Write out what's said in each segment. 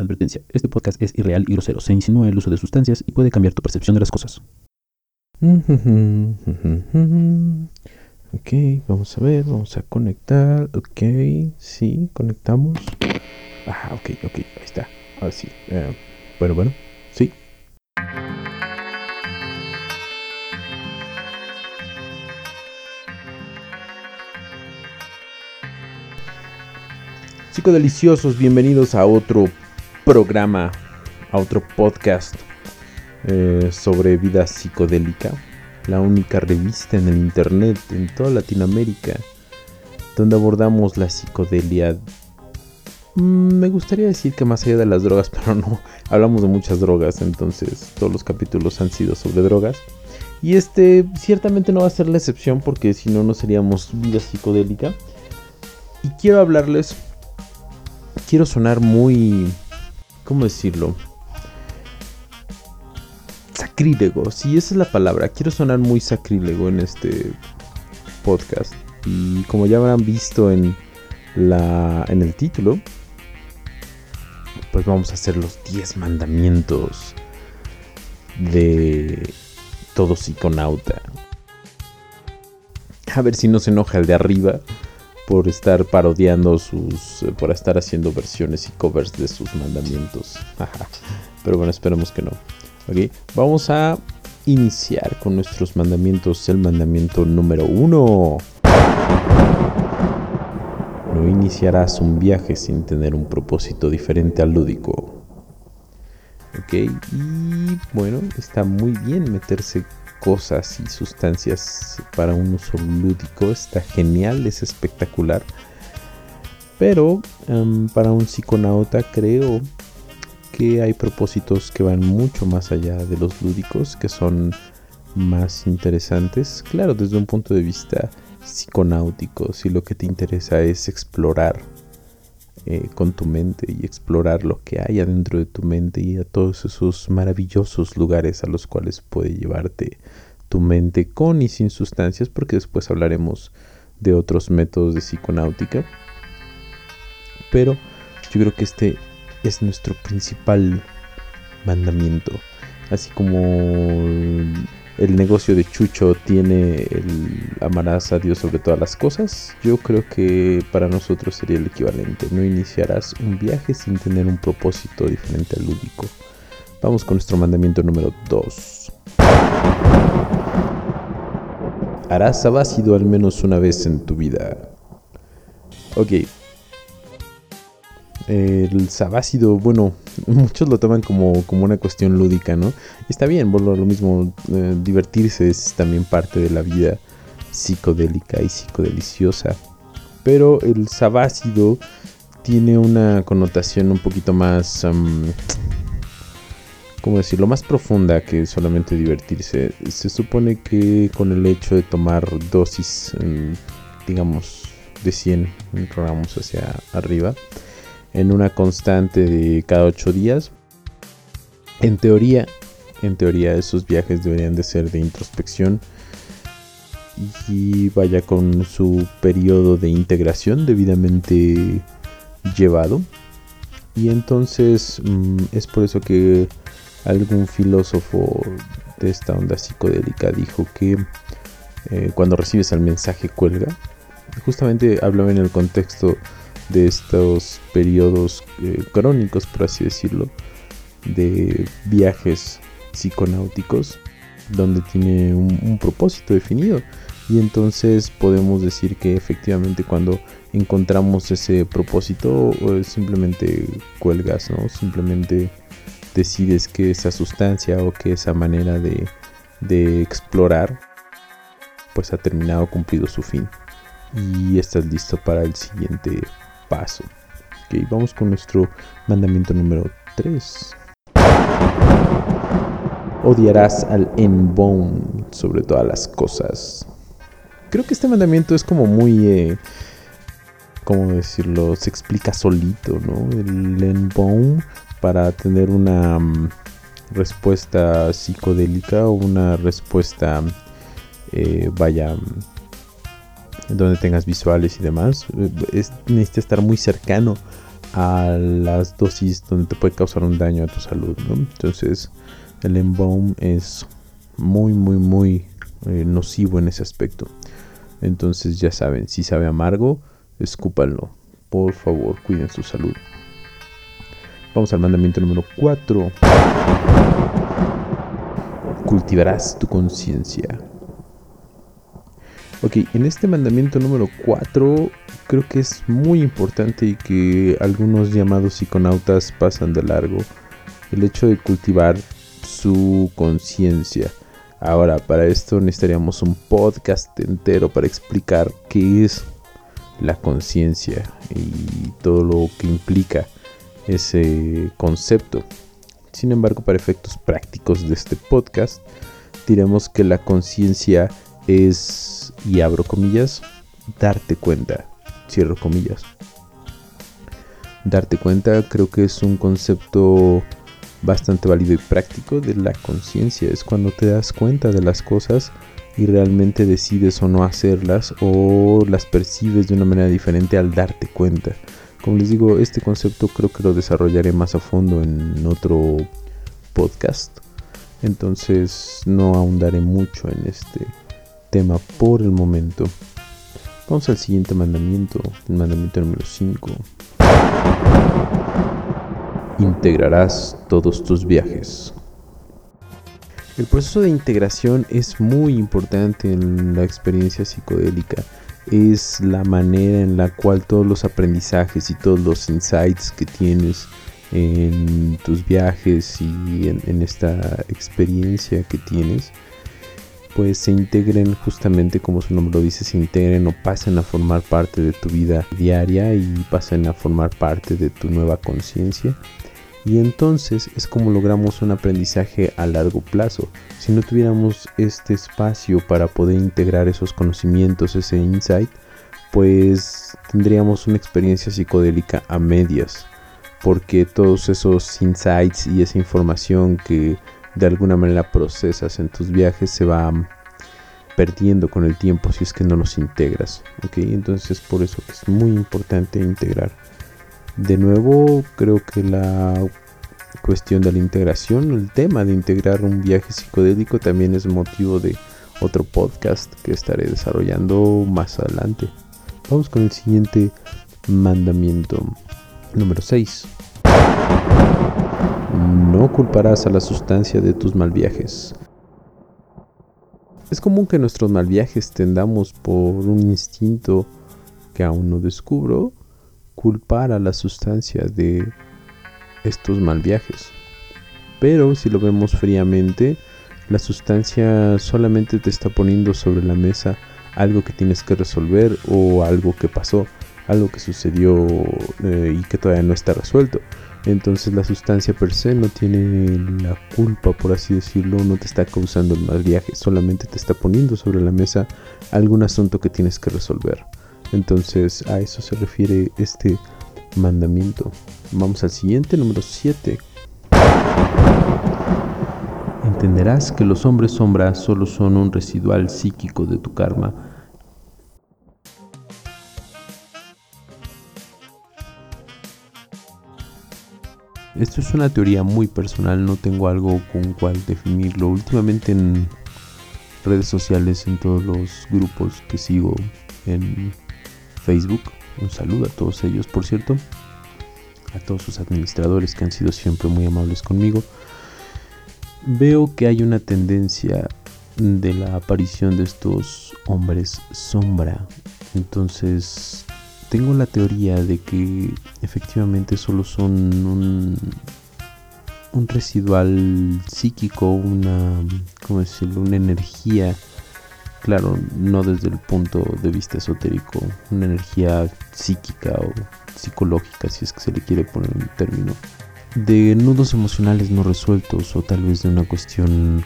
Advertencia, este podcast es irreal y grosero, se insinúa el uso de sustancias y puede cambiar tu percepción de las cosas. Ok, vamos a ver, vamos a conectar. Ok, sí, conectamos. Ah, ok, ok, ahí está. Ahora sí. Eh, bueno, bueno, sí. Psicodeliciosos, bienvenidos a otro programa, a otro podcast eh, sobre vida psicodélica. La única revista en el internet en toda Latinoamérica donde abordamos la psicodelia. Mm, me gustaría decir que más allá de las drogas, pero no, hablamos de muchas drogas, entonces todos los capítulos han sido sobre drogas. Y este ciertamente no va a ser la excepción porque si no, no seríamos vida psicodélica. Y quiero hablarles quiero sonar muy... ¿Cómo decirlo? Sacrílego, si esa es la palabra. Quiero sonar muy sacrílego en este podcast. Y como ya habrán visto en, la, en el título, pues vamos a hacer los 10 mandamientos de todo psiconauta. A ver si no se enoja el de arriba por estar parodiando sus, eh, por estar haciendo versiones y covers de sus mandamientos. Pero bueno, esperemos que no. Okay. Vamos a iniciar con nuestros mandamientos. El mandamiento número uno. No iniciarás un viaje sin tener un propósito diferente al lúdico. Ok, y bueno, está muy bien meterse cosas y sustancias para un uso lúdico. Está genial, es espectacular. Pero em, para un psiconauta creo que hay propósitos que van mucho más allá de los lúdicos, que son más interesantes. Claro, desde un punto de vista psiconáutico, si lo que te interesa es explorar eh, con tu mente y explorar lo que hay adentro de tu mente y a todos esos maravillosos lugares a los cuales puede llevarte tu mente con y sin sustancias, porque después hablaremos de otros métodos de psiconáutica. Pero yo creo que este es nuestro principal mandamiento. Así como el negocio de Chucho tiene el amarás a Dios sobre todas las cosas, yo creo que para nosotros sería el equivalente. No iniciarás un viaje sin tener un propósito diferente al lúdico. Vamos con nuestro mandamiento número 2. Harás abácido al menos una vez en tu vida. Ok, el sabácido, bueno, muchos lo toman como, como una cuestión lúdica, ¿no? está bien, bueno, lo mismo, eh, divertirse es también parte de la vida psicodélica y psicodeliciosa. Pero el sabácido tiene una connotación un poquito más, ¿cómo decirlo?, más profunda que solamente divertirse. Se supone que con el hecho de tomar dosis, digamos, de 100 gramos hacia arriba, en una constante de cada ocho días. En teoría, en teoría esos viajes deberían de ser de introspección y vaya con su periodo de integración debidamente llevado. Y entonces mm, es por eso que algún filósofo de esta onda psicodélica dijo que eh, cuando recibes el mensaje cuelga. Justamente hablaba en el contexto de estos periodos eh, crónicos, por así decirlo, de viajes psiconáuticos, donde tiene un, propósito definido. Y entonces podemos decir que efectivamente cuando encontramos ese propósito, simplemente cuelgas, ¿no? Simplemente decides que esa sustancia o que esa manera de, de explorar, pues ha terminado, cumplido su fin. Y estás listo para el siguiente paso. Ok, vamos con nuestro mandamiento número 3. Odiarás al enbone sobre todas las cosas. Creo que este mandamiento es como muy... Eh, ¿Cómo decirlo? Se explica solito, ¿no? El enbone para tener una mm, respuesta psicodélica o una respuesta, eh, vaya, donde tengas visuales y demás, eh, es, necesita estar muy cercano a las dosis donde te puede causar un daño a tu salud. Entonces el embalm es muy, muy, muy eh, nocivo en ese aspecto. Entonces ya saben, si sabe amargo, escúpanlo. Por favor, cuiden su salud. Vamos al mandamiento número 4. Cultivarás tu conciencia. Ok, en este mandamiento número 4 creo que es muy importante y que algunos llamados psiconautas pasan de largo. El hecho de cultivar su conciencia. Ahora, para esto necesitaríamos un podcast entero para explicar qué es la conciencia y todo lo que implica ese concepto. Sin embargo, para efectos prácticos de este podcast, diremos que la conciencia es, y abro comillas, darte cuenta, cierro comillas. Darte cuenta creo que es un concepto bastante válido y práctico de la conciencia. Es cuando te das cuenta de las cosas y realmente decides o no hacerlas o las percibes de una manera diferente al darte cuenta. Como les digo, este concepto creo que lo desarrollaré más a fondo en otro podcast. Entonces no ahondaré mucho en este tema por el momento. Vamos al siguiente mandamiento, el mandamiento número 5 integrarás todos tus viajes. El proceso de integración es muy importante en la experiencia psicodélica. Es la manera en la cual todos los aprendizajes y todos los insights que tienes en tus viajes y en, esta experiencia que tienes, pues se integren justamente como su nombre lo dice, se integren o pasen a formar parte de tu vida diaria y pasen a formar parte de tu nueva conciencia y entonces es como logramos un aprendizaje a largo plazo. Si no tuviéramos este espacio para poder integrar esos conocimientos, ese insight, pues tendríamos una experiencia psicodélica a medias. Porque todos esos insights y esa información que de alguna manera procesas en tus viajes se va perdiendo con el tiempo si es que no los integras. Entonces por eso es muy importante integrar de nuevo, creo que la cuestión de la integración, el tema de integrar un viaje psicodélico también es motivo de otro podcast que estaré desarrollando más adelante. Vamos con el siguiente mandamiento. Número 6. No culparás a la sustancia de tus mal viajes. Es común que nuestros mal viajes tendamos por un instinto que aún no descubro culpar a la sustancia de estos mal viajes. Pero si lo vemos fríamente, la sustancia solamente te está poniendo sobre la mesa algo que tienes que resolver o algo que pasó, algo que sucedió eh, y que todavía no está resuelto. Entonces la sustancia per se no tiene la culpa, por así decirlo, no te está causando el mal viaje, solamente te está poniendo sobre la mesa algún asunto que tienes que resolver. Entonces a eso se refiere este mandamiento. Vamos al siguiente, número 7. Entenderás que los hombres sombra solo son un residual psíquico de tu karma. Esto es una teoría muy personal, no tengo algo con cual definirlo. Últimamente en redes sociales, en todos los grupos que sigo en Facebook. Un saludo a todos ellos, por cierto. A todos sus administradores que han sido siempre muy amables conmigo. Veo que hay una tendencia de la aparición de estos hombres sombra. Entonces, tengo la teoría de que efectivamente solo son un, un residual psíquico, una, ¿cómo decirlo? Una energía claro, no desde el punto de vista esotérico, una energía psíquica o psicológica, si es que se le quiere poner un término, de nudos emocionales no resueltos o tal vez de una cuestión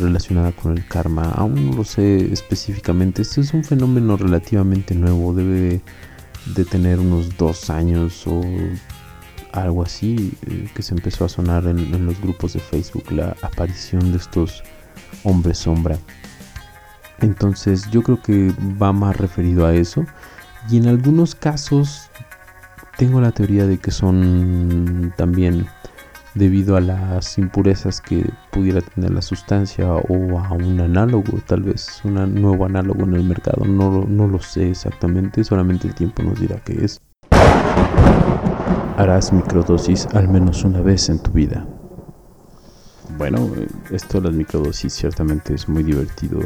relacionada con el karma. Aún no lo sé específicamente. Este es un fenómeno relativamente nuevo, debe de tener unos dos años o algo así eh, que se empezó a sonar en los grupos de Facebook la aparición de estos hombres sombra entonces yo creo que va más referido a eso. Y en algunos casos tengo la teoría de que son también debido a las impurezas que pudiera tener la sustancia o a un análogo, tal vez un nuevo análogo en el mercado. No, no lo sé exactamente, solamente el tiempo nos dirá qué es. Harás microdosis al menos una vez en tu vida. Bueno, esto de las microdosis ciertamente es muy divertido.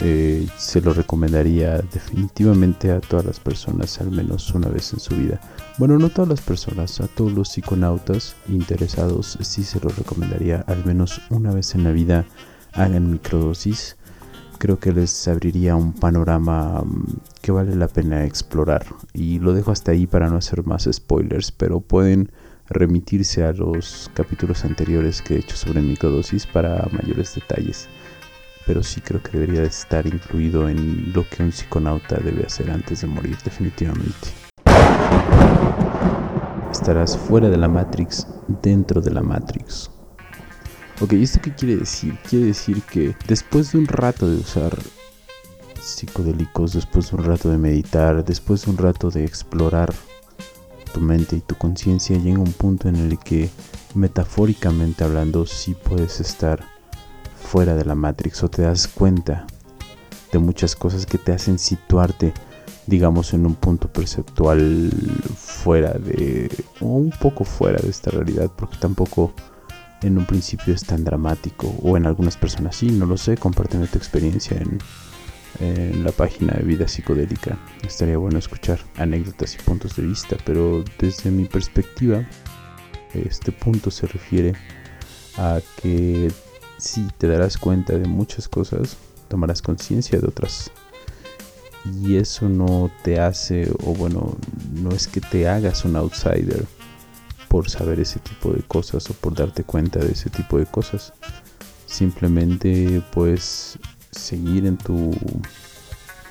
Eh, se lo recomendaría definitivamente a todas las personas al menos una vez en su vida. Bueno, no todas las personas, a todos los psiconautas interesados sí se lo recomendaría al menos una vez en la vida hagan microdosis. Creo que les abriría un panorama mm, que vale la pena explorar. Y lo dejo hasta ahí para no hacer más spoilers, pero pueden remitirse a los capítulos anteriores que he hecho sobre microdosis para mayores detalles. Pero sí creo que debería estar incluido en lo que un psiconauta debe hacer antes de morir definitivamente. Estarás fuera de la Matrix, dentro de la Matrix. Ok, ¿esto qué quiere decir? Quiere decir que después de un rato de usar psicodélicos, después de un rato de meditar, después de un rato de explorar tu mente y tu conciencia llega un punto en el que metafóricamente hablando sí puedes estar fuera de la Matrix o te das cuenta de muchas cosas que te hacen situarte digamos en un punto perceptual fuera de o un poco fuera de esta realidad porque tampoco en un principio es tan dramático o en algunas personas sí, no lo sé, compárteme tu experiencia en en la página de Vida Psicodélica. Estaría bueno escuchar anécdotas y puntos de vista, pero desde mi perspectiva, este punto se refiere a que si te darás cuenta de muchas cosas, tomarás conciencia de otras. Y eso no te hace, o bueno, no es que te hagas un outsider por saber ese tipo de cosas o por darte cuenta de ese tipo de cosas. Simplemente pues seguir en tu,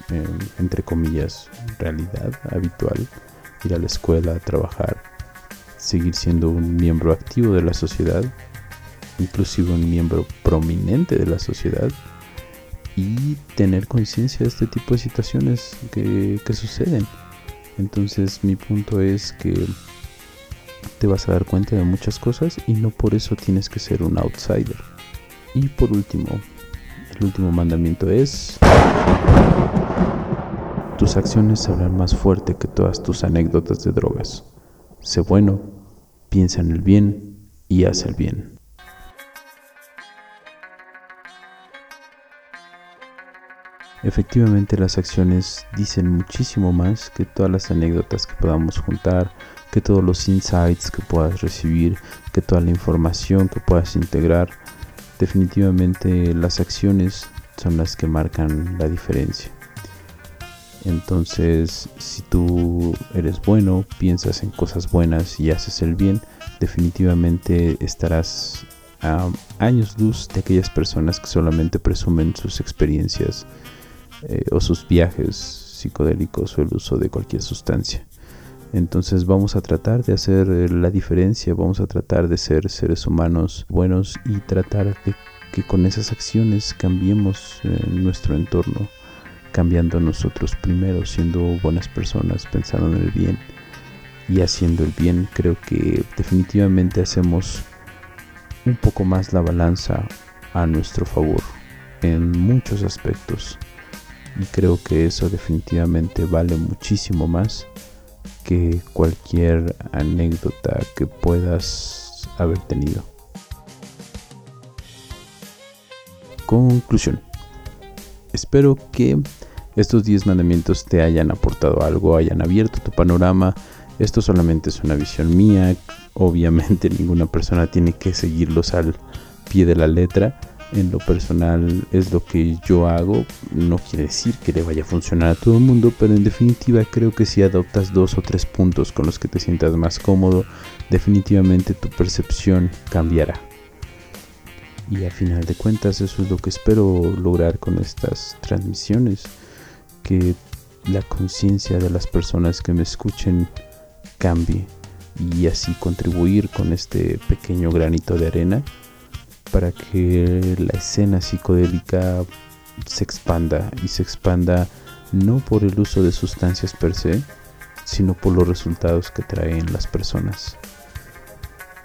em, entre comillas, realidad habitual, ir a la escuela, trabajar, seguir siendo un miembro activo de la sociedad, inclusive un miembro prominente de la sociedad y tener conciencia de este tipo de situaciones que, suceden. Entonces mi punto es que te vas a dar cuenta de muchas cosas y no por eso tienes que ser un outsider. Y por último, el último mandamiento es... Tus acciones hablan más fuerte que todas tus anécdotas de drogas. Sé bueno, piensa en el bien y haz el bien. Efectivamente las acciones dicen muchísimo más que todas las anécdotas que podamos juntar, que todos los insights que puedas recibir, que toda la información que puedas integrar definitivamente las acciones son las que marcan la diferencia. Entonces, si tú eres bueno, piensas en cosas buenas y haces el bien, definitivamente estarás a años luz de aquellas personas que solamente presumen sus experiencias eh, o sus viajes psicodélicos o el uso de cualquier sustancia. Entonces vamos a tratar de hacer eh, la diferencia, vamos a tratar de ser seres humanos buenos y tratar de que con esas acciones cambiemos eh, nuestro entorno, cambiando nosotros primero, siendo buenas personas, pensando en el bien y haciendo el bien. Creo que definitivamente hacemos un poco más la balanza a nuestro favor en muchos aspectos. Y creo que eso definitivamente vale muchísimo más que cualquier anécdota que puedas haber tenido. Conclusión. Espero que estos 10 mandamientos te hayan aportado algo, hayan abierto tu panorama. Esto solamente es una visión mía. Obviamente ninguna persona tiene que seguirlos al pie de la letra en lo personal es lo que yo hago. No quiere decir que le vaya a funcionar a todo el mundo, pero en definitiva creo que si adoptas dos o tres puntos con los que te sientas más cómodo, definitivamente tu percepción cambiará. Y a final de cuentas eso es lo que espero lograr con estas transmisiones, que la conciencia de las personas que me escuchen cambie y así contribuir con este pequeño granito de arena para que la escena psicodélica se expanda y se expanda no por el uso de sustancias per se, sino por los resultados que traen las personas.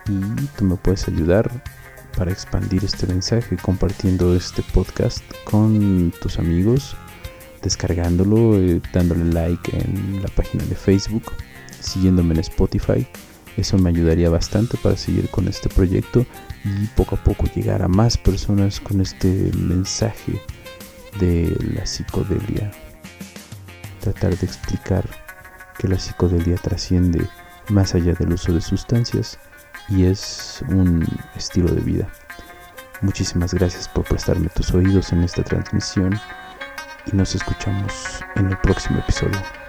Y tú me puedes ayudar para expandir este mensaje compartiendo este podcast con tus amigos, descargándolo, eh, dándole like en la página de Facebook, siguiéndome en Spotify. Eso me ayudaría bastante para seguir con este proyecto y poco a poco llegar a más personas con este mensaje de la psicodelia. Tratar de explicar que la psicodelia trasciende más allá del uso de sustancias y es un estilo de vida. Muchísimas gracias por prestarme tus oídos en esta transmisión y nos escuchamos en el próximo episodio.